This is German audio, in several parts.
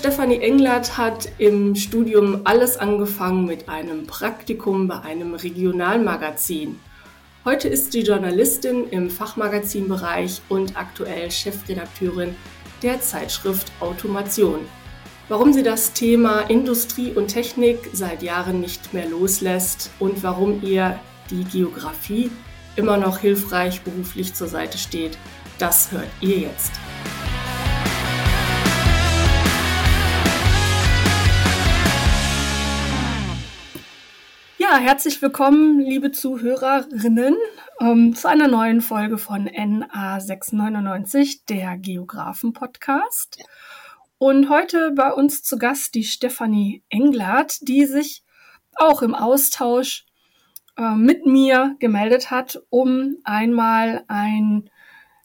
Stefanie Englert hat im Studium alles angefangen mit einem Praktikum bei einem Regionalmagazin. Heute ist sie Journalistin im Fachmagazinbereich und aktuell Chefredakteurin der Zeitschrift Automation. Warum sie das Thema Industrie und Technik seit Jahren nicht mehr loslässt und warum ihr die Geografie immer noch hilfreich beruflich zur Seite steht, das hört ihr jetzt. Ja, herzlich willkommen, liebe Zuhörerinnen, ähm, zu einer neuen Folge von NA699, der Geografen-Podcast. Und heute bei uns zu Gast die Stefanie Englert, die sich auch im Austausch äh, mit mir gemeldet hat, um einmal ein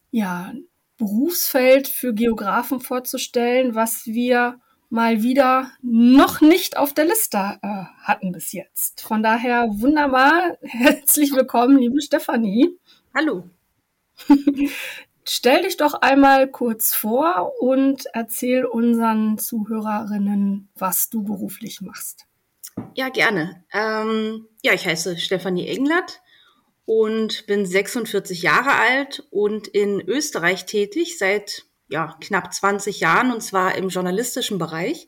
ja, Berufsfeld für Geografen vorzustellen, was wir mal wieder noch nicht auf der Liste äh, hatten bis jetzt. Von daher wunderbar. Herzlich willkommen, liebe Stefanie. Hallo. Stell dich doch einmal kurz vor und erzähl unseren Zuhörerinnen, was du beruflich machst. Ja, gerne. Ähm, ja, ich heiße Stefanie Englert und bin 46 Jahre alt und in Österreich tätig seit ja, knapp 20 Jahren und zwar im journalistischen Bereich.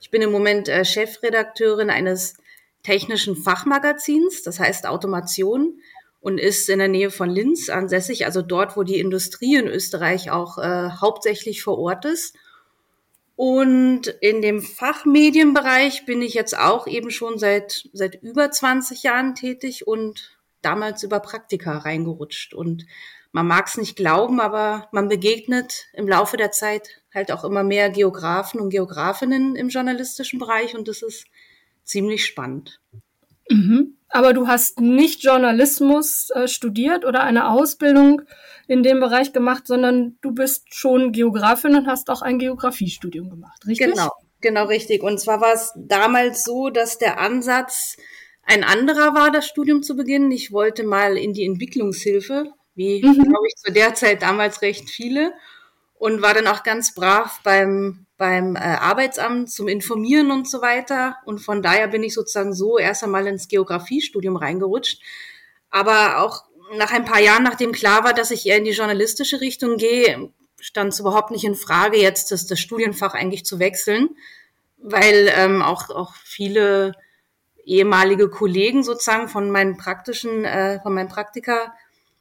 Ich bin im Moment äh, Chefredakteurin eines technischen Fachmagazins, das heißt Automation und ist in der Nähe von Linz ansässig, also dort, wo die Industrie in Österreich auch äh, hauptsächlich vor Ort ist. Und in dem Fachmedienbereich bin ich jetzt auch eben schon seit, seit über 20 Jahren tätig und damals über Praktika reingerutscht. Und man mag es nicht glauben, aber man begegnet im Laufe der Zeit halt auch immer mehr Geografen und Geografinnen im journalistischen Bereich und das ist ziemlich spannend. Mhm. Aber du hast nicht Journalismus äh, studiert oder eine Ausbildung in dem Bereich gemacht, sondern du bist schon Geografin und hast auch ein Geografiestudium gemacht, richtig? Genau, genau richtig. Und zwar war es damals so, dass der Ansatz ein anderer war, das Studium zu beginnen. Ich wollte mal in die Entwicklungshilfe wie, mhm. glaube ich, zu der Zeit damals recht viele. Und war dann auch ganz brav beim, beim äh, Arbeitsamt zum Informieren und so weiter. Und von daher bin ich sozusagen so erst einmal ins Geografiestudium reingerutscht. Aber auch nach ein paar Jahren, nachdem klar war, dass ich eher in die journalistische Richtung gehe, stand es überhaupt nicht in Frage, jetzt das, das Studienfach eigentlich zu wechseln, weil ähm, auch, auch viele ehemalige Kollegen sozusagen von meinen praktischen, äh, von meinen Praktika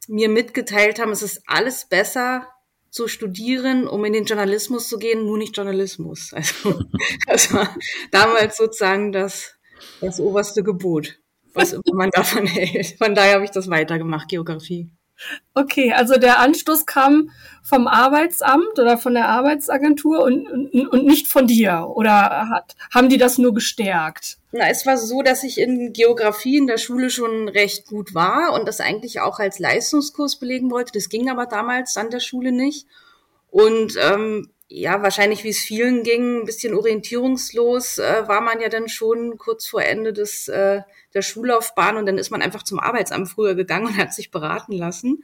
mir mitgeteilt haben, es ist alles besser zu studieren, um in den Journalismus zu gehen, nur nicht Journalismus. Also das war damals sozusagen das, das oberste Gebot, was immer man davon hält. Von daher habe ich das weitergemacht, Geografie. Okay, also der Anstoß kam vom Arbeitsamt oder von der Arbeitsagentur und, und, nicht von dir? Oder hat, haben die das nur gestärkt? Na, es war so, dass ich in Geografie in der Schule schon recht gut war und das eigentlich auch als Leistungskurs belegen wollte. Das ging aber damals an der Schule nicht. Und ähm, ja, wahrscheinlich wie es vielen ging, ein bisschen orientierungslos äh, war man ja dann schon kurz vor Ende des, äh, der Schullaufbahn und dann ist man einfach zum Arbeitsamt früher gegangen und hat sich beraten lassen.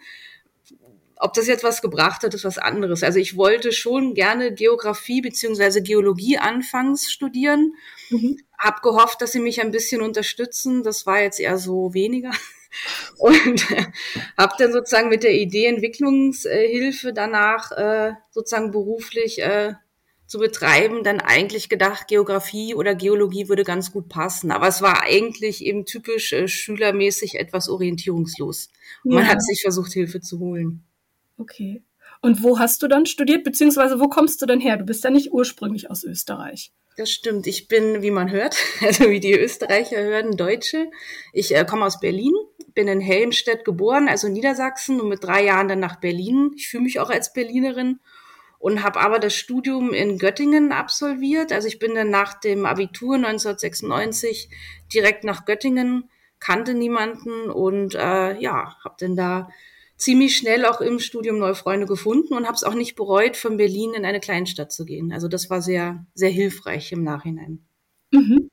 Ob das jetzt was gebracht hat, ist was anderes. Also ich wollte schon gerne Geografie beziehungsweise Geologie anfangs studieren. Mhm. Hab gehofft, dass sie mich ein bisschen unterstützen. Das war jetzt eher so weniger. Und äh, habe dann sozusagen mit der Idee Entwicklungshilfe danach äh, sozusagen beruflich äh, zu betreiben, dann eigentlich gedacht, Geografie oder Geologie würde ganz gut passen. Aber es war eigentlich eben typisch äh, schülermäßig etwas orientierungslos. Und ja. man hat sich versucht, Hilfe zu holen. Okay. Und wo hast du dann studiert, beziehungsweise wo kommst du denn her? Du bist ja nicht ursprünglich aus Österreich. Das stimmt. Ich bin, wie man hört, also wie die Österreicher hören, Deutsche. Ich äh, komme aus Berlin, bin in Helmstedt geboren, also Niedersachsen, und mit drei Jahren dann nach Berlin. Ich fühle mich auch als Berlinerin und habe aber das Studium in Göttingen absolviert. Also ich bin dann nach dem Abitur 1996 direkt nach Göttingen, kannte niemanden und äh, ja, habe dann da ziemlich schnell auch im Studium neue Freunde gefunden und habe es auch nicht bereut, von Berlin in eine Kleinstadt zu gehen. Also das war sehr, sehr hilfreich im Nachhinein. Mhm.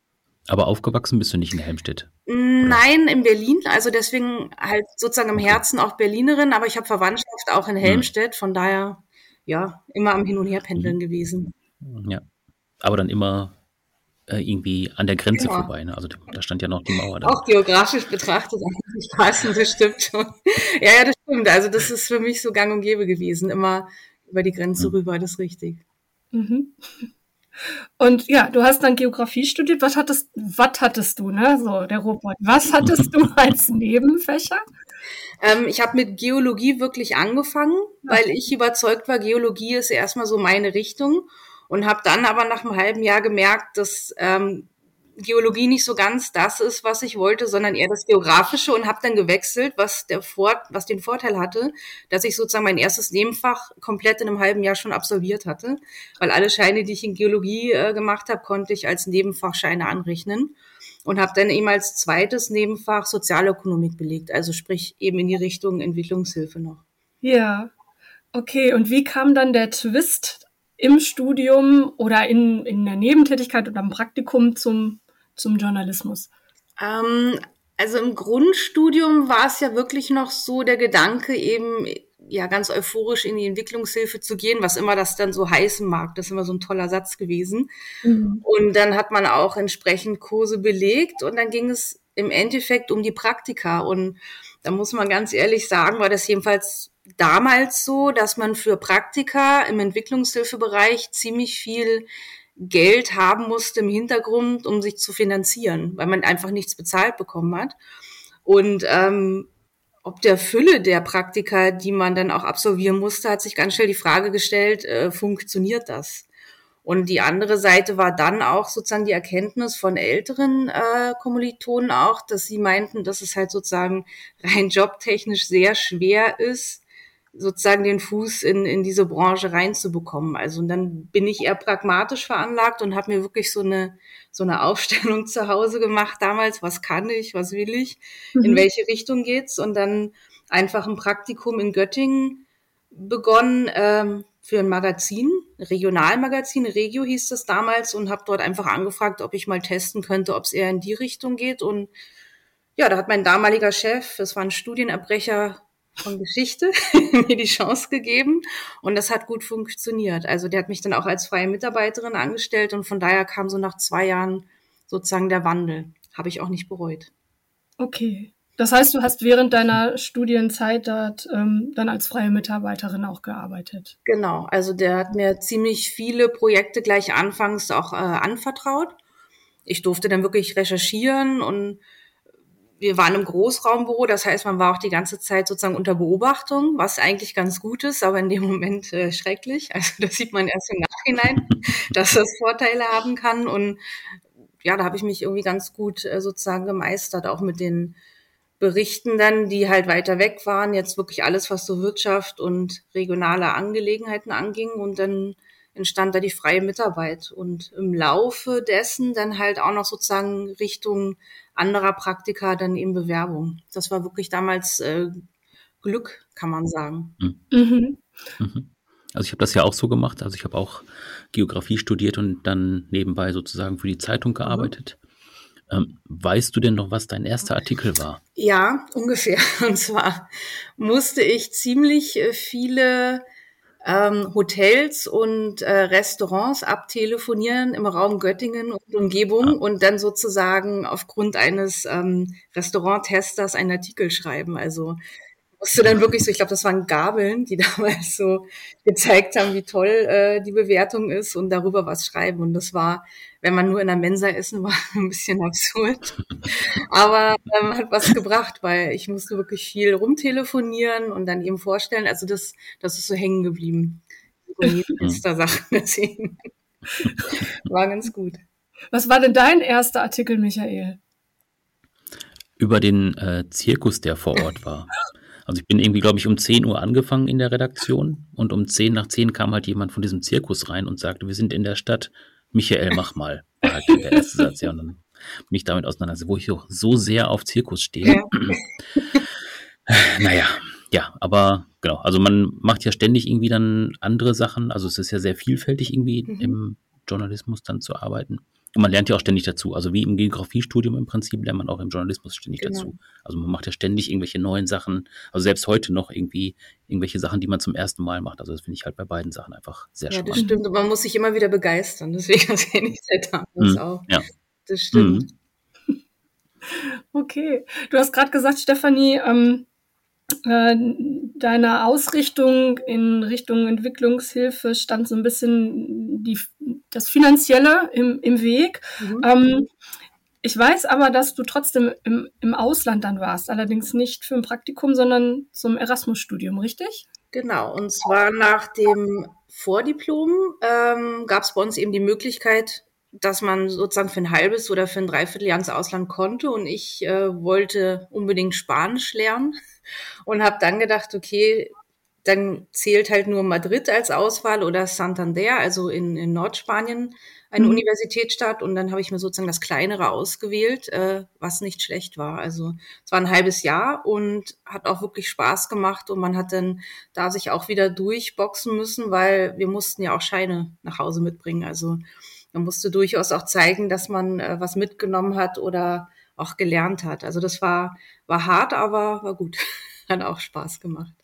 Aber aufgewachsen bist du nicht in Helmstedt? Nein, in Berlin. Also deswegen halt sozusagen im Herzen auch Berlinerin, aber ich habe Verwandtschaft auch in mhm. Helmstedt. Von daher ja, immer am Hin- und Her pendeln gewesen. Ja. aber dann immer äh, irgendwie an der Grenze genau. vorbei. Ne? Also da stand ja noch die Mauer. Da. Auch geografisch betrachtet eigentlich passend, das stimmt schon. ja, ja, das stimmt. Also das ist für mich so gang und gäbe gewesen, immer über die Grenze mhm. rüber, das ist richtig. Mhm. Und ja, du hast dann Geografie studiert. Was hattest, was hattest du, ne? So, der Robot. Was hattest du als Nebenfächer? Ähm, ich habe mit Geologie wirklich angefangen, weil ich überzeugt war, Geologie ist erstmal so meine Richtung und habe dann aber nach einem halben Jahr gemerkt, dass ähm, Geologie nicht so ganz das ist, was ich wollte, sondern eher das Geografische und habe dann gewechselt, was der Vor was den Vorteil hatte, dass ich sozusagen mein erstes Nebenfach komplett in einem halben Jahr schon absolviert hatte, weil alle Scheine, die ich in Geologie äh, gemacht habe, konnte ich als Nebenfach Scheine anrechnen und habe dann eben als zweites Nebenfach Sozialökonomik belegt, also sprich eben in die Richtung Entwicklungshilfe noch. Ja, okay. Und wie kam dann der Twist im Studium oder in, in der Nebentätigkeit oder im Praktikum zum zum Journalismus? Ähm, also im Grundstudium war es ja wirklich noch so der Gedanke, eben ja ganz euphorisch in die Entwicklungshilfe zu gehen, was immer das dann so heißen mag. Das ist immer so ein toller Satz gewesen. Mhm. Und dann hat man auch entsprechend Kurse belegt und dann ging es im Endeffekt um die Praktika. Und da muss man ganz ehrlich sagen, war das jedenfalls damals so, dass man für Praktika im Entwicklungshilfebereich ziemlich viel Geld haben musste im Hintergrund, um sich zu finanzieren, weil man einfach nichts bezahlt bekommen hat. Und ähm, ob der Fülle der Praktika, die man dann auch absolvieren musste, hat sich ganz schnell die Frage gestellt, äh, funktioniert das? Und die andere Seite war dann auch sozusagen die Erkenntnis von älteren äh, Kommilitonen auch, dass sie meinten, dass es halt sozusagen rein jobtechnisch sehr schwer ist, sozusagen den Fuß in, in diese Branche reinzubekommen. Also und dann bin ich eher pragmatisch veranlagt und habe mir wirklich so eine so eine Aufstellung zu Hause gemacht damals, was kann ich, was will ich, mhm. in welche Richtung geht's? Und dann einfach ein Praktikum in Göttingen begonnen ähm, für ein Magazin, Regionalmagazin, Regio hieß das damals und habe dort einfach angefragt, ob ich mal testen könnte, ob es eher in die Richtung geht. Und ja, da hat mein damaliger Chef, das war ein Studienabbrecher, von Geschichte mir die Chance gegeben und das hat gut funktioniert. Also der hat mich dann auch als freie Mitarbeiterin angestellt und von daher kam so nach zwei Jahren sozusagen der Wandel. Habe ich auch nicht bereut. Okay. Das heißt, du hast während deiner Studienzeit dort ähm, dann als freie Mitarbeiterin auch gearbeitet. Genau, also der hat mir ziemlich viele Projekte gleich anfangs auch äh, anvertraut. Ich durfte dann wirklich recherchieren und wir waren im Großraumbüro, das heißt, man war auch die ganze Zeit sozusagen unter Beobachtung, was eigentlich ganz gut ist, aber in dem Moment äh, schrecklich. Also das sieht man erst im Nachhinein, dass das Vorteile haben kann. Und ja, da habe ich mich irgendwie ganz gut äh, sozusagen gemeistert, auch mit den Berichten dann, die halt weiter weg waren, jetzt wirklich alles, was so Wirtschaft und regionale Angelegenheiten anging. Und dann entstand da die freie Mitarbeit. Und im Laufe dessen dann halt auch noch sozusagen Richtung anderer Praktika dann eben Bewerbung. Das war wirklich damals äh, Glück, kann man sagen. Mhm. Mhm. mhm. Also ich habe das ja auch so gemacht. Also ich habe auch Geografie studiert und dann nebenbei sozusagen für die Zeitung mhm. gearbeitet. Ähm, weißt du denn noch, was dein erster Artikel war? Ja, ungefähr. Und zwar musste ich ziemlich äh, viele ähm, Hotels und äh, Restaurants abtelefonieren im Raum Göttingen und Umgebung ah. und dann sozusagen aufgrund eines ähm, Restauranttesters einen Artikel schreiben. Also musste dann wirklich so, ich glaube, das waren Gabeln, die damals so gezeigt haben, wie toll äh, die Bewertung ist und darüber was schreiben. Und das war, wenn man nur in der Mensa essen war, ein bisschen absurd. Aber ähm, hat was gebracht, weil ich musste wirklich viel rumtelefonieren und dann eben vorstellen. Also das, das ist so hängen geblieben. Sachen deswegen. War ganz gut. Was war denn dein erster Artikel, Michael? Über den äh, Zirkus, der vor Ort war. Also ich bin irgendwie, glaube ich, um 10 Uhr angefangen in der Redaktion und um 10 nach 10 kam halt jemand von diesem Zirkus rein und sagte, wir sind in der Stadt, Michael, mach mal. War halt der erste Satz, ja, und dann mich damit auseinandersetzen, wo ich auch so sehr auf Zirkus stehe. Ja. naja, ja, aber genau, also man macht ja ständig irgendwie dann andere Sachen, also es ist ja sehr vielfältig irgendwie mhm. im Journalismus dann zu arbeiten. Und man lernt ja auch ständig dazu. Also wie im Geografiestudium im Prinzip lernt man auch im Journalismus ständig genau. dazu. Also man macht ja ständig irgendwelche neuen Sachen. Also selbst heute noch irgendwie irgendwelche Sachen, die man zum ersten Mal macht. Also das finde ich halt bei beiden Sachen einfach sehr ja, spannend. Ja, das stimmt. Und man muss sich immer wieder begeistern. Deswegen kenne ich seit damals mhm. auch. Ja. Das stimmt. Mhm. Okay. Du hast gerade gesagt, Stefanie, ähm, äh, deiner Ausrichtung in Richtung Entwicklungshilfe stand so ein bisschen die, das Finanzielle im, im Weg. Mhm. Ähm, ich weiß aber, dass du trotzdem im, im Ausland dann warst, allerdings nicht für ein Praktikum, sondern zum Erasmus-Studium, richtig? Genau, und zwar nach dem Vordiplom ähm, gab es bei uns eben die Möglichkeit, dass man sozusagen für ein halbes oder für ein Dreivierteljahr ins Ausland konnte und ich äh, wollte unbedingt Spanisch lernen und habe dann gedacht, okay, dann zählt halt nur Madrid als Auswahl oder Santander, also in, in Nordspanien, eine mhm. Universitätsstadt. Und dann habe ich mir sozusagen das kleinere ausgewählt, äh, was nicht schlecht war. Also es war ein halbes Jahr und hat auch wirklich Spaß gemacht. Und man hat dann da sich auch wieder durchboxen müssen, weil wir mussten ja auch Scheine nach Hause mitbringen. Also man musste durchaus auch zeigen, dass man äh, was mitgenommen hat oder auch gelernt hat. Also das war, war hart, aber war gut. Hat auch Spaß gemacht.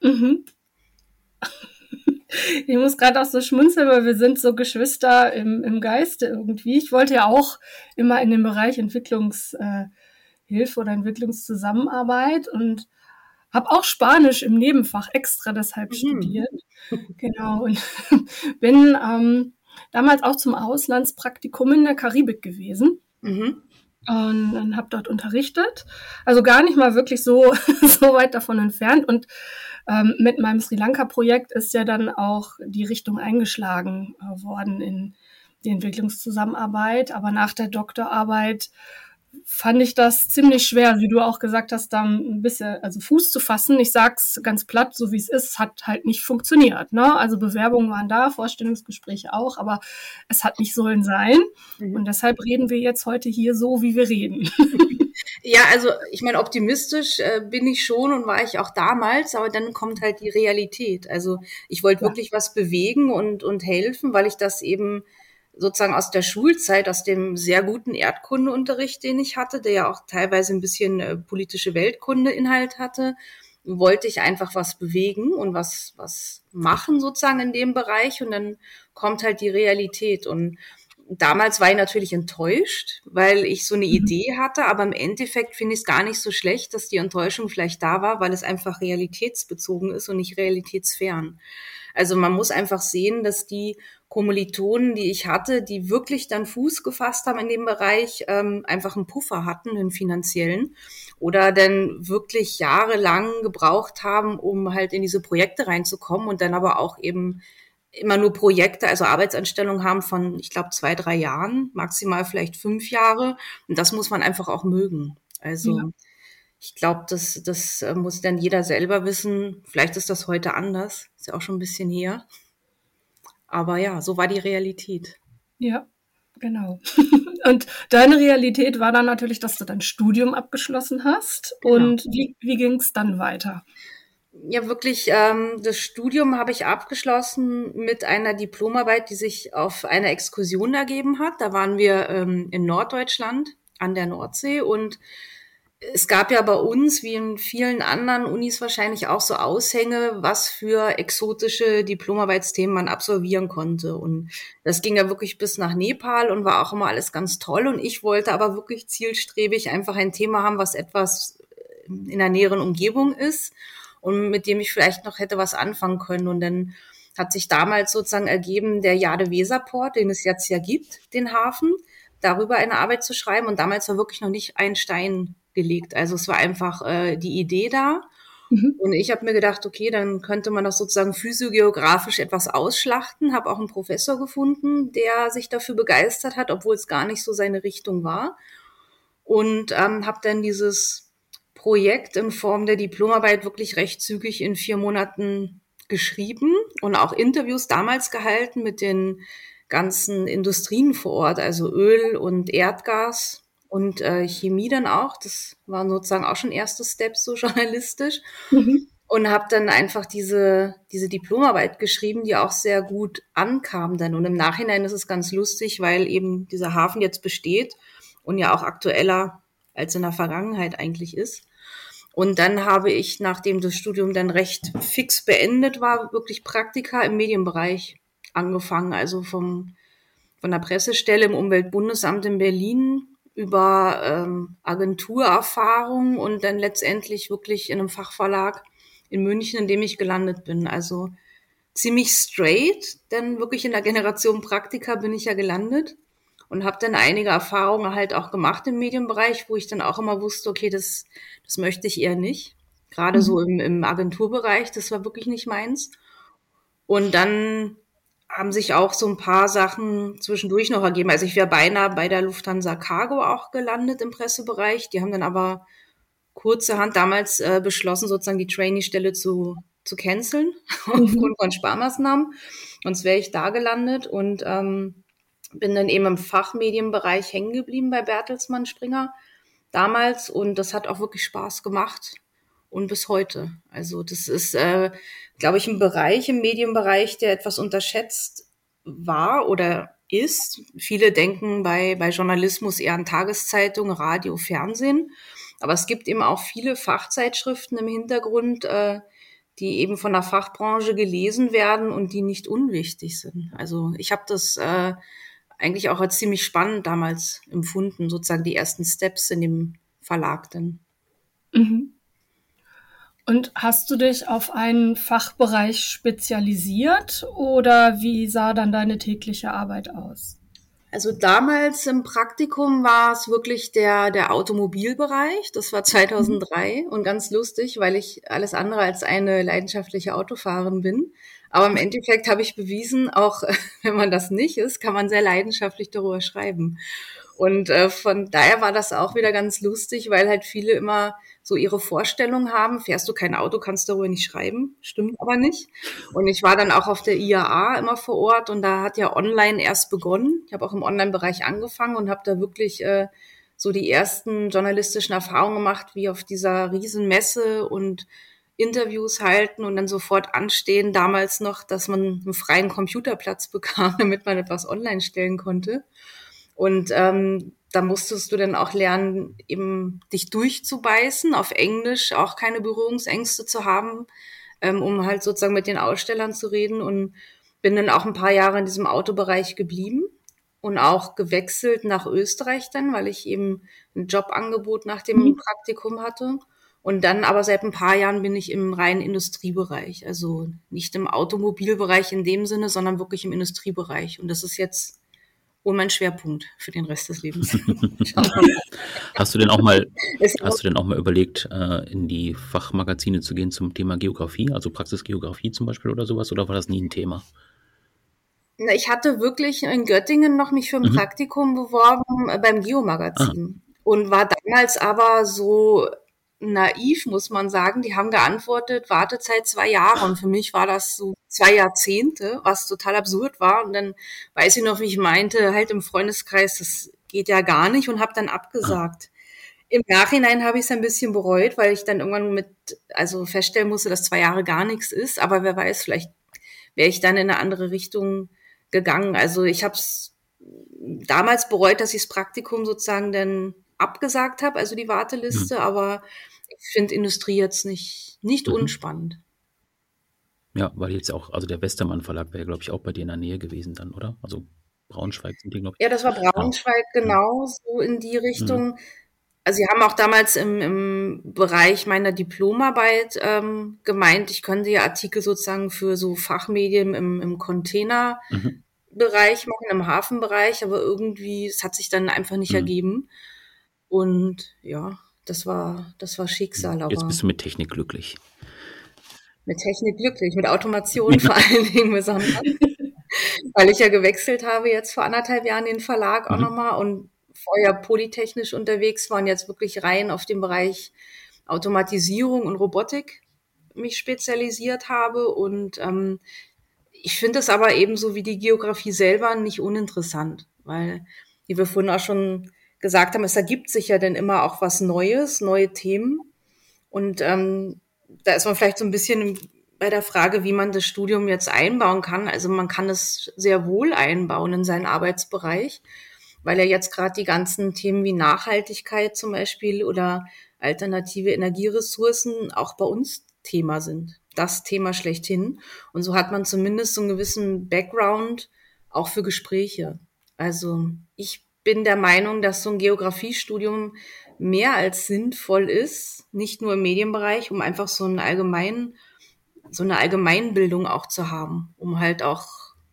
Mhm. Ich muss gerade auch so schmunzeln, weil wir sind so Geschwister im, im Geiste irgendwie. Ich wollte ja auch immer in den Bereich Entwicklungshilfe äh, oder Entwicklungszusammenarbeit und habe auch Spanisch im Nebenfach extra deshalb mhm. studiert. Genau. Und bin ähm, damals auch zum Auslandspraktikum in der Karibik gewesen. Mhm und dann habe dort unterrichtet. Also gar nicht mal wirklich so, so weit davon entfernt. Und ähm, mit meinem Sri Lanka-Projekt ist ja dann auch die Richtung eingeschlagen äh, worden in die Entwicklungszusammenarbeit. Aber nach der Doktorarbeit fand ich das ziemlich schwer, wie du auch gesagt hast, da ein bisschen, also Fuß zu fassen. Ich sag's ganz platt, so wie es ist, hat halt nicht funktioniert. Ne? Also Bewerbungen waren da, Vorstellungsgespräche auch, aber es hat nicht sollen sein. Mhm. Und deshalb reden wir jetzt heute hier so, wie wir reden. Ja, also ich meine, optimistisch äh, bin ich schon und war ich auch damals, aber dann kommt halt die Realität. Also ich wollte ja. wirklich was bewegen und, und helfen, weil ich das eben sozusagen aus der Schulzeit, aus dem sehr guten Erdkundeunterricht, den ich hatte, der ja auch teilweise ein bisschen äh, politische Weltkunde-Inhalt hatte, wollte ich einfach was bewegen und was, was machen sozusagen in dem Bereich und dann kommt halt die Realität und damals war ich natürlich enttäuscht, weil ich so eine mhm. Idee hatte, aber im Endeffekt finde ich es gar nicht so schlecht, dass die Enttäuschung vielleicht da war, weil es einfach realitätsbezogen ist und nicht realitätsfern. Also man muss einfach sehen, dass die Kommilitonen, die ich hatte, die wirklich dann Fuß gefasst haben in dem Bereich, ähm, einfach einen Puffer hatten, einen finanziellen, oder dann wirklich jahrelang gebraucht haben, um halt in diese Projekte reinzukommen und dann aber auch eben immer nur Projekte, also Arbeitsanstellungen haben von, ich glaube, zwei, drei Jahren, maximal vielleicht fünf Jahre. Und das muss man einfach auch mögen. Also ja. ich glaube, das, das äh, muss dann jeder selber wissen. Vielleicht ist das heute anders. Ist ja auch schon ein bisschen her. Aber ja, so war die Realität. Ja, genau. Und deine Realität war dann natürlich, dass du dein Studium abgeschlossen hast. Genau. Und wie, wie ging es dann weiter? Ja, wirklich, ähm, das Studium habe ich abgeschlossen mit einer Diplomarbeit, die sich auf einer Exkursion ergeben hat. Da waren wir ähm, in Norddeutschland an der Nordsee und es gab ja bei uns, wie in vielen anderen Unis wahrscheinlich auch so Aushänge, was für exotische Diplomarbeitsthemen man absolvieren konnte. Und das ging ja wirklich bis nach Nepal und war auch immer alles ganz toll. Und ich wollte aber wirklich zielstrebig einfach ein Thema haben, was etwas in der näheren Umgebung ist und mit dem ich vielleicht noch hätte was anfangen können. Und dann hat sich damals sozusagen ergeben, der Jade-Weser-Port, den es jetzt ja gibt, den Hafen, darüber eine Arbeit zu schreiben. Und damals war wirklich noch nicht ein Stein gelegt. Also es war einfach äh, die Idee da. Mhm. Und ich habe mir gedacht, okay, dann könnte man das sozusagen physiogeografisch etwas ausschlachten. Habe auch einen Professor gefunden, der sich dafür begeistert hat, obwohl es gar nicht so seine Richtung war. Und ähm, habe dann dieses Projekt in Form der Diplomarbeit wirklich recht zügig in vier Monaten geschrieben und auch Interviews damals gehalten mit den ganzen Industrien vor Ort, also Öl und Erdgas und äh, Chemie dann auch. Das waren sozusagen auch schon erste Steps so journalistisch. Mhm. und habe dann einfach diese, diese Diplomarbeit geschrieben, die auch sehr gut ankam dann. Und im Nachhinein ist es ganz lustig, weil eben dieser Hafen jetzt besteht und ja auch aktueller als in der Vergangenheit eigentlich ist. Und dann habe ich, nachdem das Studium dann recht fix beendet war, wirklich Praktika im Medienbereich angefangen. Also vom, von der Pressestelle im Umweltbundesamt in Berlin über ähm, Agenturerfahrung und dann letztendlich wirklich in einem Fachverlag in München, in dem ich gelandet bin. Also ziemlich straight, denn wirklich in der Generation Praktika bin ich ja gelandet und habe dann einige Erfahrungen halt auch gemacht im Medienbereich, wo ich dann auch immer wusste, okay, das, das möchte ich eher nicht. Gerade mhm. so im, im Agenturbereich, das war wirklich nicht meins. Und dann haben sich auch so ein paar Sachen zwischendurch noch ergeben. Also ich wäre beinahe bei der Lufthansa Cargo auch gelandet im Pressebereich. Die haben dann aber kurzerhand damals äh, beschlossen, sozusagen die Trainee-Stelle zu, zu canceln, mhm. aufgrund von Sparmaßnahmen. Sonst wäre ich da gelandet und ähm, bin dann eben im Fachmedienbereich hängen geblieben bei Bertelsmann Springer damals und das hat auch wirklich Spaß gemacht und bis heute. Also das ist, äh, glaube ich, ein Bereich im Medienbereich, der etwas unterschätzt war oder ist. Viele denken bei, bei Journalismus eher an Tageszeitungen, Radio, Fernsehen. Aber es gibt eben auch viele Fachzeitschriften im Hintergrund, äh, die eben von der Fachbranche gelesen werden und die nicht unwichtig sind. Also ich habe das äh, eigentlich auch als ziemlich spannend damals empfunden, sozusagen die ersten Steps in dem Verlag dann. Mhm. Und hast du dich auf einen Fachbereich spezialisiert oder wie sah dann deine tägliche Arbeit aus? Also damals im Praktikum war es wirklich der, der Automobilbereich. Das war 2003 und ganz lustig, weil ich alles andere als eine leidenschaftliche Autofahrerin bin. Aber im Endeffekt habe ich bewiesen, auch wenn man das nicht ist, kann man sehr leidenschaftlich darüber schreiben. Und äh, von daher war das auch wieder ganz lustig, weil halt viele immer so ihre Vorstellung haben. Fährst du kein Auto, kannst du darüber nicht schreiben. Stimmt aber nicht. Und ich war dann auch auf der IAA immer vor Ort und da hat ja online erst begonnen. Ich habe auch im Online-Bereich angefangen und habe da wirklich äh, so die ersten journalistischen Erfahrungen gemacht, wie auf dieser Riesenmesse und Interviews halten und dann sofort anstehen, damals noch, dass man einen freien Computerplatz bekam, damit man etwas online stellen konnte. Und ähm, da musstest du dann auch lernen, eben dich durchzubeißen, auf Englisch auch keine Berührungsängste zu haben, ähm, um halt sozusagen mit den Ausstellern zu reden. Und bin dann auch ein paar Jahre in diesem Autobereich geblieben und auch gewechselt nach Österreich dann, weil ich eben ein Jobangebot nach dem mhm. Praktikum hatte. Und dann aber seit ein paar Jahren bin ich im reinen Industriebereich. Also nicht im Automobilbereich in dem Sinne, sondern wirklich im Industriebereich. Und das ist jetzt wohl mein Schwerpunkt für den Rest des Lebens. hast du denn auch mal, hast du denn auch mal überlegt, äh, in die Fachmagazine zu gehen zum Thema Geografie, also Praxisgeografie zum Beispiel oder sowas, oder war das nie ein Thema? Ich hatte wirklich in Göttingen noch mich für ein mhm. Praktikum beworben äh, beim Geomagazin ah. und war damals aber so naiv, muss man sagen. Die haben geantwortet, Wartezeit zwei Jahre. Und für mich war das so zwei Jahrzehnte, was total absurd war. Und dann weiß ich noch, wie ich meinte, halt im Freundeskreis, das geht ja gar nicht und habe dann abgesagt. Im Nachhinein habe ich es ein bisschen bereut, weil ich dann irgendwann mit, also feststellen musste, dass zwei Jahre gar nichts ist. Aber wer weiß, vielleicht wäre ich dann in eine andere Richtung gegangen. Also ich habe es damals bereut, dass ich das Praktikum sozusagen dann abgesagt habe, also die Warteliste, mhm. aber finde Industrie jetzt nicht, nicht mhm. unspannend. Ja, weil jetzt auch, also der Westermann Verlag wäre, glaube ich, auch bei dir in der Nähe gewesen dann, oder? Also Braunschweig sind die, glaube ich. Ja, das war Braunschweig, ja. genau, so in die Richtung. Mhm. Also sie haben auch damals im, im Bereich meiner Diplomarbeit ähm, gemeint, ich könnte ja Artikel sozusagen für so Fachmedien im, im Containerbereich mhm. machen, im Hafenbereich, aber irgendwie, es hat sich dann einfach nicht mhm. ergeben. Und ja, das war, das war Schicksal. Aber Jetzt bist du mit Technik glücklich. Mit Technik glücklich, mit Automation vor allen Dingen besonders. Weil ich ja gewechselt habe jetzt vor anderthalb Jahren den Verlag auch mhm. nochmal und vorher polytechnisch unterwegs war und jetzt wirklich rein auf den Bereich Automatisierung und Robotik mich spezialisiert habe. Und ähm, ich finde es aber ebenso wie die Geografie selber nicht uninteressant, weil, wie wir vorhin auch schon gesagt haben, es ergibt sich ja dann immer auch was Neues, neue Themen. Und ähm, da ist man vielleicht so ein bisschen bei der Frage, wie man das Studium jetzt einbauen kann. Also man kann es sehr wohl einbauen in seinen Arbeitsbereich, weil ja jetzt gerade die ganzen Themen wie Nachhaltigkeit zum Beispiel oder alternative Energieressourcen auch bei uns Thema sind. Das Thema schlechthin. Und so hat man zumindest so einen gewissen Background auch für Gespräche. Also ich bin der Meinung, dass so ein Geografiestudium mehr als sinnvoll ist, nicht nur im Medienbereich, um einfach so einen allgemeinen, so eine Allgemeinbildung auch zu haben, um halt auch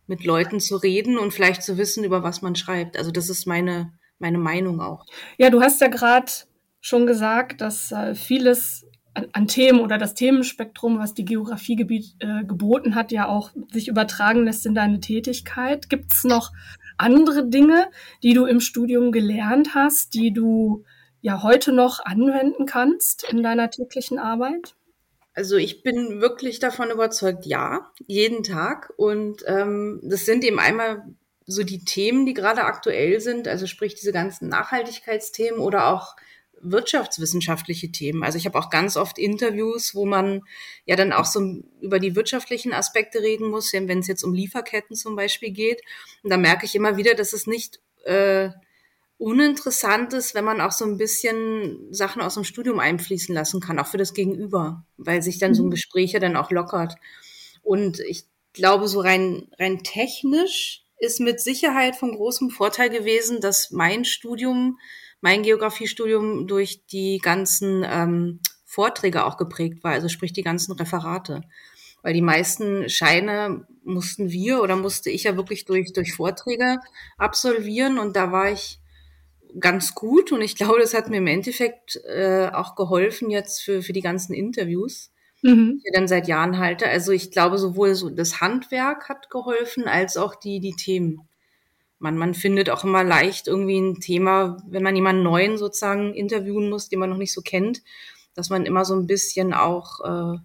mit Leuten zu reden und vielleicht zu wissen, über was man schreibt. Also das ist meine, meine Meinung auch. Ja, du hast ja gerade schon gesagt, dass äh, vieles an, an, Themen oder das Themenspektrum, was die Geografiegebiet äh, geboten hat, ja auch sich übertragen lässt in deine Tätigkeit. Gibt es noch andere Dinge, die du im Studium gelernt hast, die du ja heute noch anwenden kannst in deiner täglichen Arbeit? Also ich bin wirklich davon überzeugt, ja, jeden Tag. Und ähm, das sind eben einmal so die Themen, die gerade aktuell sind, also sprich diese ganzen Nachhaltigkeitsthemen oder auch wirtschaftswissenschaftliche Themen. Also ich habe auch ganz oft Interviews, wo man ja dann auch so über die wirtschaftlichen Aspekte reden muss, wenn es jetzt um Lieferketten zum Beispiel geht. Und da merke ich immer wieder, dass es nicht äh, uninteressant ist, wenn man auch so ein bisschen Sachen aus dem Studium einfließen lassen kann, auch für das Gegenüber, weil sich dann so ein mhm. Gespräch ja dann auch lockert. Und ich glaube, so rein, rein technisch ist mit Sicherheit von großem Vorteil gewesen, dass mein Studium mein Geografiestudium durch die ganzen ähm, Vorträge auch geprägt war, also sprich die ganzen Referate. Weil die meisten Scheine mussten wir oder musste ich ja wirklich durch, durch Vorträge absolvieren und da war ich ganz gut und ich glaube, das hat mir im Endeffekt äh, auch geholfen jetzt für, für die ganzen Interviews, mhm. die ich dann seit Jahren halte. Also ich glaube, sowohl so das Handwerk hat geholfen, als auch die, die Themen man, man findet auch immer leicht irgendwie ein Thema, wenn man jemanden neuen sozusagen interviewen muss, den man noch nicht so kennt, dass man immer so ein bisschen auch äh,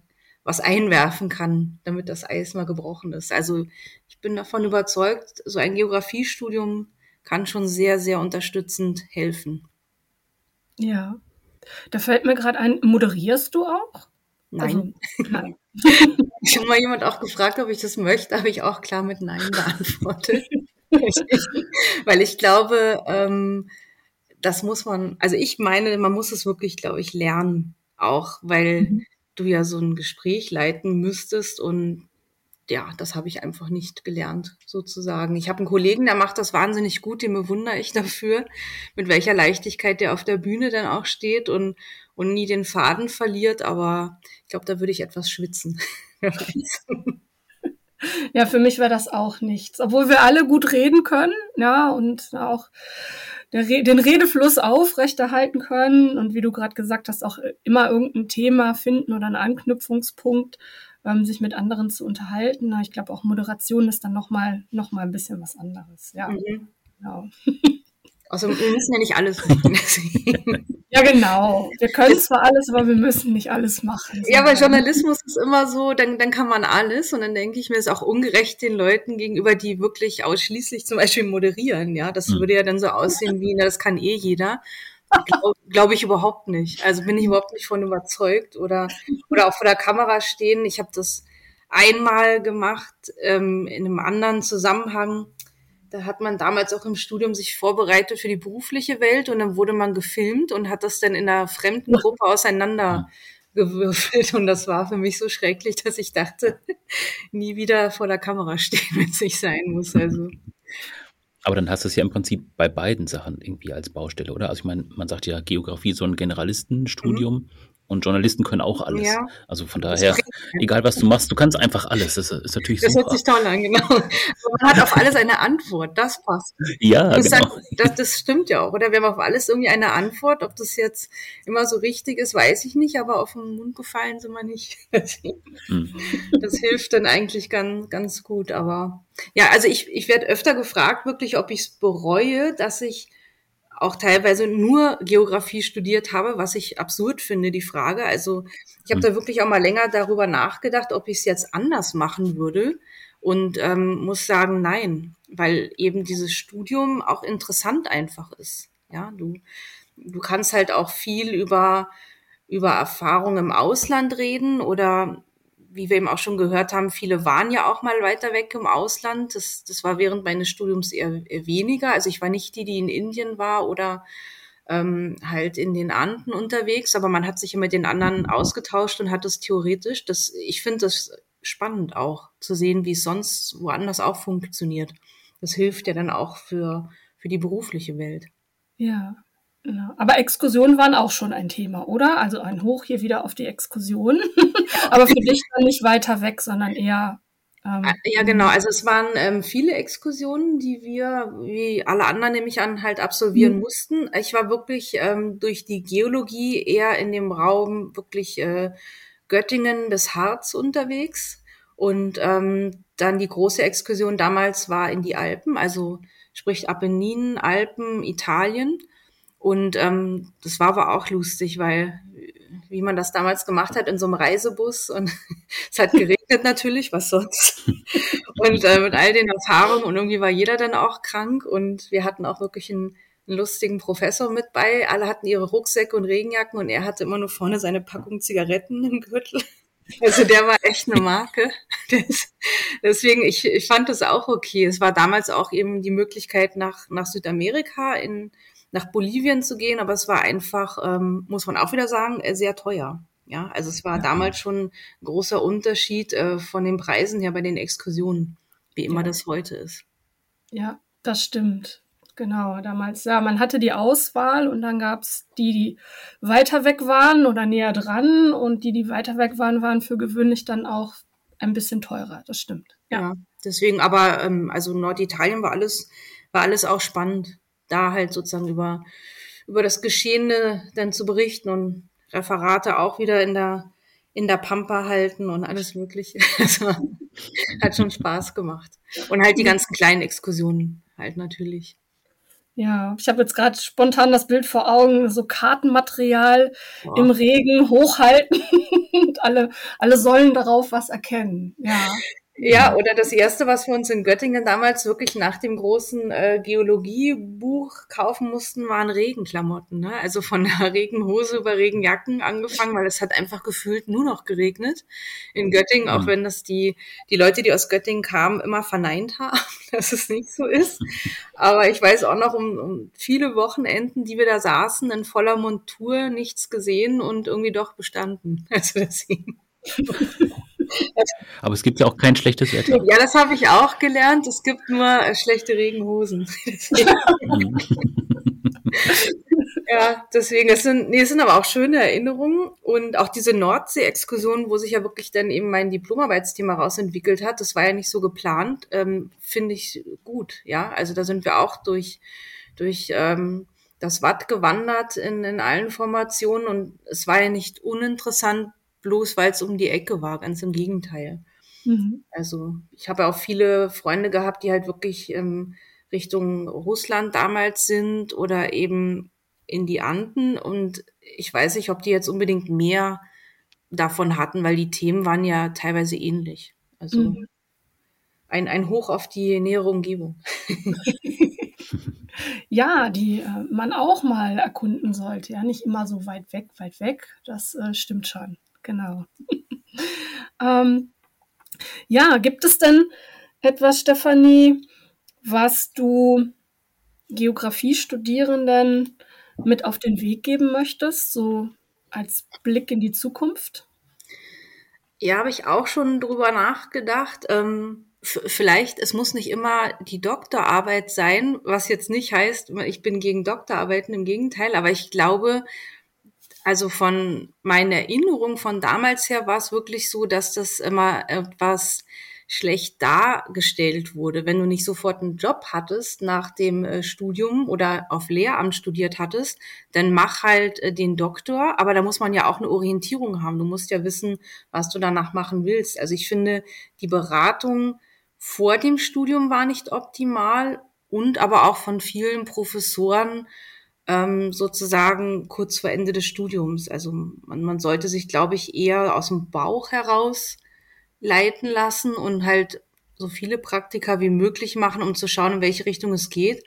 was einwerfen kann, damit das Eis mal gebrochen ist. Also ich bin davon überzeugt, so ein Geografiestudium kann schon sehr, sehr unterstützend helfen. Ja. Da fällt mir gerade ein, moderierst du auch? Nein. Also, nein. Schon mal jemand auch gefragt, ob ich das möchte, habe ich auch klar mit Nein beantwortet. Weil ich glaube, ähm, das muss man, also ich meine, man muss es wirklich, glaube ich, lernen. Auch weil mhm. du ja so ein Gespräch leiten müsstest und ja, das habe ich einfach nicht gelernt, sozusagen. Ich habe einen Kollegen, der macht das wahnsinnig gut, den bewundere ich dafür, mit welcher Leichtigkeit der auf der Bühne dann auch steht und, und nie den Faden verliert, aber ich glaube, da würde ich etwas schwitzen. Ja, für mich war das auch nichts. Obwohl wir alle gut reden können, ja, und auch Re den Redefluss aufrechterhalten können und wie du gerade gesagt hast, auch immer irgendein Thema finden oder einen Anknüpfungspunkt, ähm, sich mit anderen zu unterhalten. Ich glaube, auch Moderation ist dann nochmal noch mal ein bisschen was anderes. Ja, mhm. genau. Also wir müssen ja nicht alles machen. ja, genau. Wir können zwar alles, aber wir müssen nicht alles machen. Ja, weil Journalismus ist immer so, dann, dann kann man alles und dann denke ich mir, ist auch ungerecht den Leuten gegenüber, die wirklich ausschließlich zum Beispiel moderieren. Ja, das hm. würde ja dann so aussehen wie, na, das kann eh jeder. Glaube glaub ich überhaupt nicht. Also bin ich überhaupt nicht von überzeugt oder, oder auch vor der Kamera stehen. Ich habe das einmal gemacht ähm, in einem anderen Zusammenhang da hat man damals auch im Studium sich vorbereitet für die berufliche Welt und dann wurde man gefilmt und hat das dann in einer fremden Gruppe auseinandergewürfelt. Und das war für mich so schrecklich, dass ich dachte, nie wieder vor der Kamera stehen, wenn es nicht sein muss. Also. Aber dann hast du es ja im Prinzip bei beiden Sachen irgendwie als Baustelle, oder? Also ich meine, man sagt ja, Geografie ist so ein Generalistenstudium. Mhm. Und Journalisten können auch alles. Ja. Also von daher, egal was du machst, du kannst einfach alles. Das ist natürlich das super. Das hört sich toll an, genau. man hat auf alles eine Antwort, das passt. Ja, das genau. Sagt, das, das stimmt ja auch, oder? Wir haben auf alles irgendwie eine Antwort. Ob das jetzt immer so richtig ist, weiß ich nicht, aber auf den Mund gefallen sind wir nicht. Hm. Das hilft dann eigentlich ganz, ganz gut. Aber ja, also ich, ich werde öfter gefragt, wirklich, ob ich es bereue, dass ich auch teilweise nur Geografie studiert habe, was ich absurd finde, die Frage. Also ich habe hm. da wirklich auch mal länger darüber nachgedacht, ob ich es jetzt anders machen würde und ähm, muss sagen, nein, weil eben dieses Studium auch interessant einfach ist. Ja, du, du kannst halt auch viel über über Erfahrungen im Ausland reden oder wie wir eben auch schon gehört haben, viele waren ja auch mal weiter weg im Ausland. Das, das war während meines Studiums eher, eher weniger. Also ich war nicht die, die in Indien war oder ähm, halt in den Anden unterwegs, aber man hat sich ja mit den anderen ausgetauscht und hat es theoretisch. Das, ich finde das spannend auch zu sehen, wie es sonst woanders auch funktioniert. Das hilft ja dann auch für, für die berufliche Welt. Ja, Genau. Aber Exkursionen waren auch schon ein Thema, oder? Also ein Hoch hier wieder auf die Exkursion. Aber für dich dann nicht weiter weg, sondern eher. Ähm, ah, ja, genau. Also es waren ähm, viele Exkursionen, die wir, wie alle anderen nehme ich an, halt absolvieren mhm. mussten. Ich war wirklich ähm, durch die Geologie eher in dem Raum wirklich äh, Göttingen bis Harz unterwegs. Und ähm, dann die große Exkursion damals war in die Alpen, also sprich Apenninen, Alpen, Italien. Und ähm, das war aber auch lustig, weil wie man das damals gemacht hat in so einem Reisebus und es hat geregnet natürlich, was sonst. Und äh, mit all den Erfahrungen und irgendwie war jeder dann auch krank und wir hatten auch wirklich einen, einen lustigen Professor mit bei. Alle hatten ihre Rucksäcke und Regenjacken und er hatte immer nur vorne seine Packung Zigaretten im Gürtel. Also der war echt eine Marke. deswegen, ich, ich fand das auch okay. Es war damals auch eben die Möglichkeit nach, nach Südamerika in nach Bolivien zu gehen, aber es war einfach, ähm, muss man auch wieder sagen, äh, sehr teuer. Ja, also es war ja. damals schon ein großer Unterschied äh, von den Preisen her bei den Exkursionen, wie immer ja. das heute ist. Ja, das stimmt. Genau, damals, ja, man hatte die Auswahl und dann gab es die, die weiter weg waren oder näher dran und die, die weiter weg waren, waren für gewöhnlich dann auch ein bisschen teurer. Das stimmt. Ja, ja deswegen, aber ähm, also Norditalien war alles, war alles auch spannend da halt sozusagen über, über das Geschehene dann zu berichten und Referate auch wieder in der, in der Pampa halten und alles Mögliche. Also, hat schon Spaß gemacht. Und halt die ganzen kleinen Exkursionen halt natürlich. Ja, ich habe jetzt gerade spontan das Bild vor Augen, so Kartenmaterial Boah. im Regen hochhalten und alle, alle sollen darauf was erkennen. Ja. Ja, oder das erste, was wir uns in Göttingen damals wirklich nach dem großen äh, Geologiebuch kaufen mussten, waren Regenklamotten. Ne? Also von der Regenhose über Regenjacken angefangen, weil es hat einfach gefühlt nur noch geregnet in Göttingen, auch mhm. wenn das die, die Leute, die aus Göttingen kamen, immer verneint haben, dass es nicht so ist. Aber ich weiß auch noch um, um viele Wochenenden, die wir da saßen, in voller Montur, nichts gesehen und irgendwie doch bestanden. Also deswegen. Aber es gibt ja auch kein schlechtes Wetter. Ja, das habe ich auch gelernt. Es gibt nur äh, schlechte Regenhosen. ja, deswegen, es sind, nee, es sind aber auch schöne Erinnerungen und auch diese Nordsee-Exkursion, wo sich ja wirklich dann eben mein Diplomarbeitsthema rausentwickelt hat, das war ja nicht so geplant, ähm, finde ich gut, ja. Also da sind wir auch durch, durch ähm, das Watt gewandert in, in allen Formationen und es war ja nicht uninteressant, bloß weil es um die Ecke war, ganz im Gegenteil. Mhm. Also ich habe auch viele Freunde gehabt, die halt wirklich ähm, Richtung Russland damals sind oder eben in die Anden und ich weiß nicht, ob die jetzt unbedingt mehr davon hatten, weil die Themen waren ja teilweise ähnlich. Also mhm. ein, ein Hoch auf die nähere Umgebung. ja, die äh, man auch mal erkunden sollte. Ja, nicht immer so weit weg, weit weg. Das äh, stimmt schon genau. ähm, ja, gibt es denn etwas, Stefanie, was du Geografiestudierenden mit auf den Weg geben möchtest, so als Blick in die Zukunft? Ja, habe ich auch schon drüber nachgedacht. Ähm, vielleicht, es muss nicht immer die Doktorarbeit sein, was jetzt nicht heißt, ich bin gegen Doktorarbeiten, im Gegenteil, aber ich glaube, also von meiner Erinnerung von damals her war es wirklich so, dass das immer etwas schlecht dargestellt wurde. Wenn du nicht sofort einen Job hattest nach dem äh, Studium oder auf Lehramt studiert hattest, dann mach halt äh, den Doktor. Aber da muss man ja auch eine Orientierung haben. Du musst ja wissen, was du danach machen willst. Also ich finde, die Beratung vor dem Studium war nicht optimal und aber auch von vielen Professoren ähm, sozusagen kurz vor Ende des Studiums. Also man, man sollte sich, glaube ich, eher aus dem Bauch heraus leiten lassen und halt so viele Praktika wie möglich machen, um zu schauen, in welche Richtung es geht.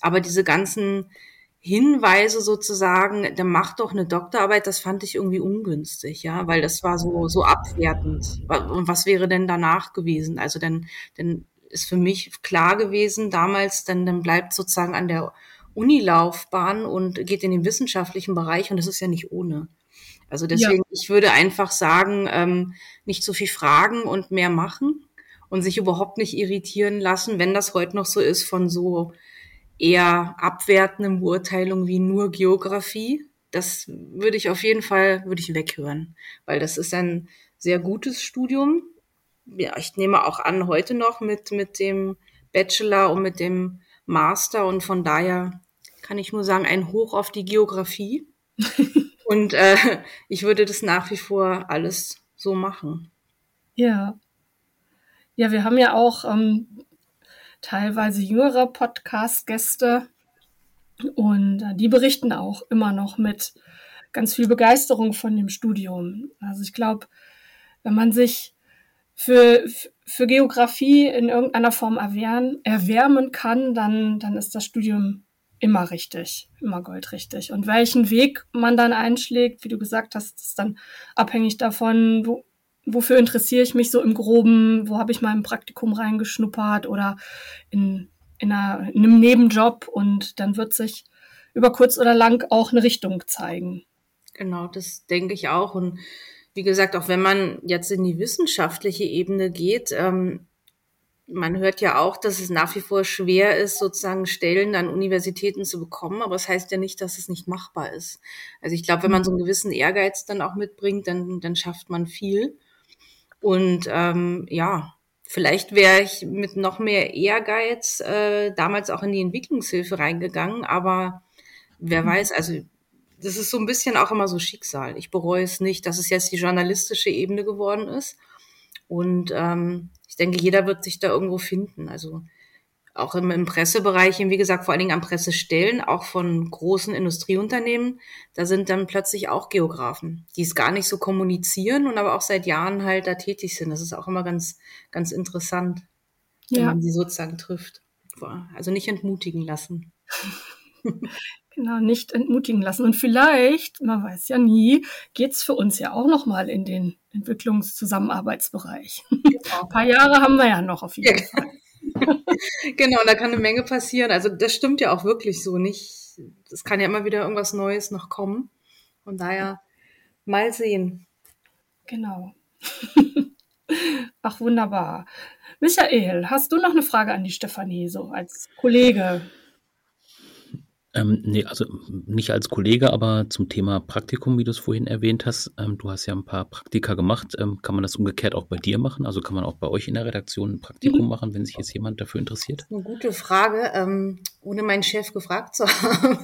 Aber diese ganzen Hinweise sozusagen, dann mach doch eine Doktorarbeit, das fand ich irgendwie ungünstig, ja, weil das war so, so abwertend. Und was wäre denn danach gewesen? Also dann, dann ist für mich klar gewesen damals, dann, dann bleibt sozusagen an der Unilaufbahn und geht in den wissenschaftlichen Bereich und das ist ja nicht ohne. Also deswegen, ja. ich würde einfach sagen, ähm, nicht so viel fragen und mehr machen und sich überhaupt nicht irritieren lassen, wenn das heute noch so ist von so eher abwertenden Beurteilungen wie nur Geografie. Das würde ich auf jeden Fall, würde ich weghören, weil das ist ein sehr gutes Studium. Ja, ich nehme auch an, heute noch mit, mit dem Bachelor und mit dem Master und von daher kann ich nur sagen, ein Hoch auf die Geografie. und äh, ich würde das nach wie vor alles so machen. Ja. Ja, wir haben ja auch ähm, teilweise jüngere Podcast-Gäste und äh, die berichten auch immer noch mit ganz viel Begeisterung von dem Studium. Also ich glaube, wenn man sich für, für Geografie in irgendeiner Form erwärmen, erwärmen kann, dann, dann ist das Studium immer richtig, immer goldrichtig. Und welchen Weg man dann einschlägt, wie du gesagt hast, ist dann abhängig davon, wo, wofür interessiere ich mich so im Groben, wo habe ich im Praktikum reingeschnuppert oder in, in, einer, in einem Nebenjob und dann wird sich über kurz oder lang auch eine Richtung zeigen. Genau, das denke ich auch. Und wie gesagt, auch wenn man jetzt in die wissenschaftliche Ebene geht, ähm, man hört ja auch, dass es nach wie vor schwer ist, sozusagen Stellen an Universitäten zu bekommen, aber es das heißt ja nicht, dass es nicht machbar ist. Also ich glaube, wenn man so einen gewissen Ehrgeiz dann auch mitbringt, dann, dann schafft man viel. Und ähm, ja, vielleicht wäre ich mit noch mehr Ehrgeiz äh, damals auch in die Entwicklungshilfe reingegangen, aber wer mhm. weiß, also das ist so ein bisschen auch immer so Schicksal. Ich bereue es nicht, dass es jetzt die journalistische Ebene geworden ist. Und ähm, ich denke, jeder wird sich da irgendwo finden. Also auch im, im Pressebereich, wie gesagt, vor allen Dingen an Pressestellen, auch von großen Industrieunternehmen, da sind dann plötzlich auch Geografen, die es gar nicht so kommunizieren und aber auch seit Jahren halt da tätig sind. Das ist auch immer ganz, ganz interessant, wenn ja. man sie sozusagen trifft. Also nicht entmutigen lassen. Genau, nicht entmutigen lassen. Und vielleicht, man weiß ja nie, geht's für uns ja auch nochmal in den Entwicklungszusammenarbeitsbereich. Genau. Ein paar Jahre haben wir ja noch auf jeden Fall. genau, da kann eine Menge passieren. Also das stimmt ja auch wirklich so nicht. Es kann ja immer wieder irgendwas Neues noch kommen. Von daher mal sehen. Genau. Ach, wunderbar. Michael, hast du noch eine Frage an die Stefanie, so als Kollege? Ähm, nee, also nicht als Kollege, aber zum Thema Praktikum, wie du es vorhin erwähnt hast. Ähm, du hast ja ein paar Praktika gemacht. Ähm, kann man das umgekehrt auch bei dir machen? Also kann man auch bei euch in der Redaktion ein Praktikum mhm. machen, wenn sich jetzt jemand dafür interessiert? Eine gute Frage. Ähm, ohne meinen Chef gefragt zu haben,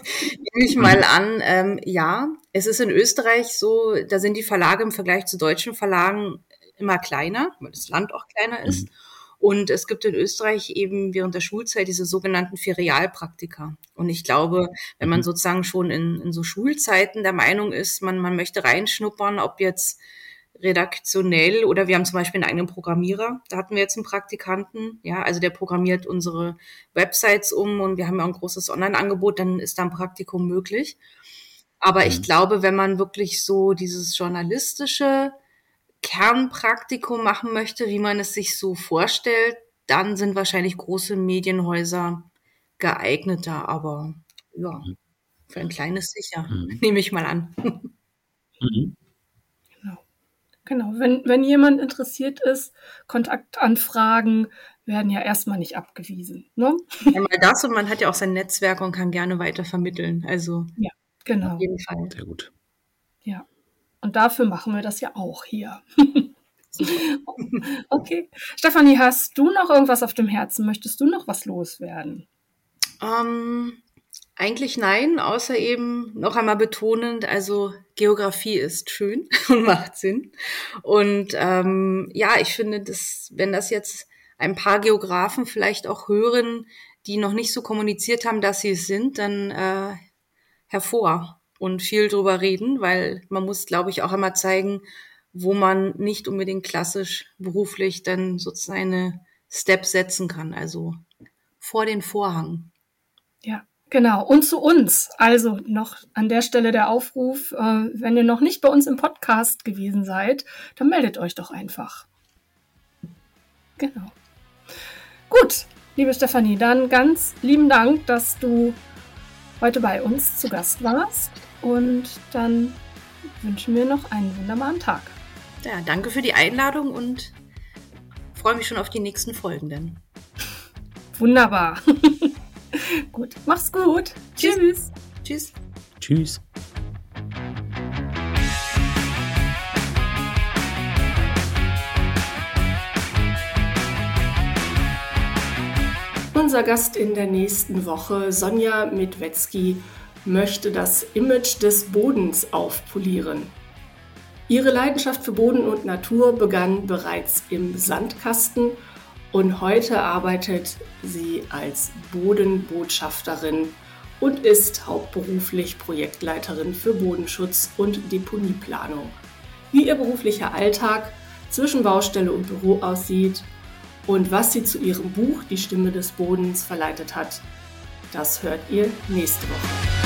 nehme ich mal an, ähm, ja. Es ist in Österreich so, da sind die Verlage im Vergleich zu deutschen Verlagen immer kleiner, weil das Land auch kleiner ist. Mhm. Und es gibt in Österreich eben während der Schulzeit diese sogenannten Ferialpraktika. Und ich glaube, wenn man mhm. sozusagen schon in, in so Schulzeiten der Meinung ist, man, man möchte reinschnuppern, ob jetzt redaktionell oder wir haben zum Beispiel einen eigenen Programmierer. Da hatten wir jetzt einen Praktikanten, ja, also der programmiert unsere Websites um und wir haben ja ein großes Online-Angebot, dann ist da ein Praktikum möglich. Aber ich mhm. glaube, wenn man wirklich so dieses journalistische Kernpraktikum machen möchte, wie man es sich so vorstellt, dann sind wahrscheinlich große Medienhäuser geeigneter. Aber ja, mhm. für ein kleines sicher, mhm. nehme ich mal an. Mhm. Genau. Genau. Wenn, wenn jemand interessiert ist, Kontaktanfragen werden ja erstmal nicht abgewiesen. Ne? Einmal das und man hat ja auch sein Netzwerk und kann gerne weiter vermitteln. Also ja, genau. auf jeden Fall. Sehr gut. Ja. Und dafür machen wir das ja auch hier. okay. Stefanie, hast du noch irgendwas auf dem Herzen? Möchtest du noch was loswerden? Ähm, eigentlich nein, außer eben noch einmal betonend, also Geografie ist schön und macht Sinn. Und ähm, ja, ich finde, dass, wenn das jetzt ein paar Geografen vielleicht auch hören, die noch nicht so kommuniziert haben, dass sie es sind, dann äh, hervor und viel drüber reden, weil man muss, glaube ich, auch einmal zeigen, wo man nicht unbedingt klassisch beruflich dann sozusagen eine Step setzen kann, also vor den Vorhang. Ja, Genau, und zu uns. Also noch an der Stelle der Aufruf, äh, wenn ihr noch nicht bei uns im Podcast gewesen seid, dann meldet euch doch einfach. Genau. Gut, liebe Stefanie, dann ganz lieben Dank, dass du heute bei uns zu Gast warst. Und dann wünschen wir noch einen wunderbaren Tag. Ja, danke für die Einladung und freue mich schon auf die nächsten Folgen dann. Wunderbar. gut, mach's gut. Tschüss. Tschüss. Tschüss. Unser Gast in der nächsten Woche, Sonja Mitwetzki, möchte das Image des Bodens aufpolieren. Ihre Leidenschaft für Boden und Natur begann bereits im Sandkasten und heute arbeitet sie als Bodenbotschafterin und ist hauptberuflich Projektleiterin für Bodenschutz und Deponieplanung. Wie ihr beruflicher Alltag zwischen Baustelle und Büro aussieht und was sie zu ihrem Buch Die Stimme des Bodens verleitet hat, das hört ihr nächste Woche.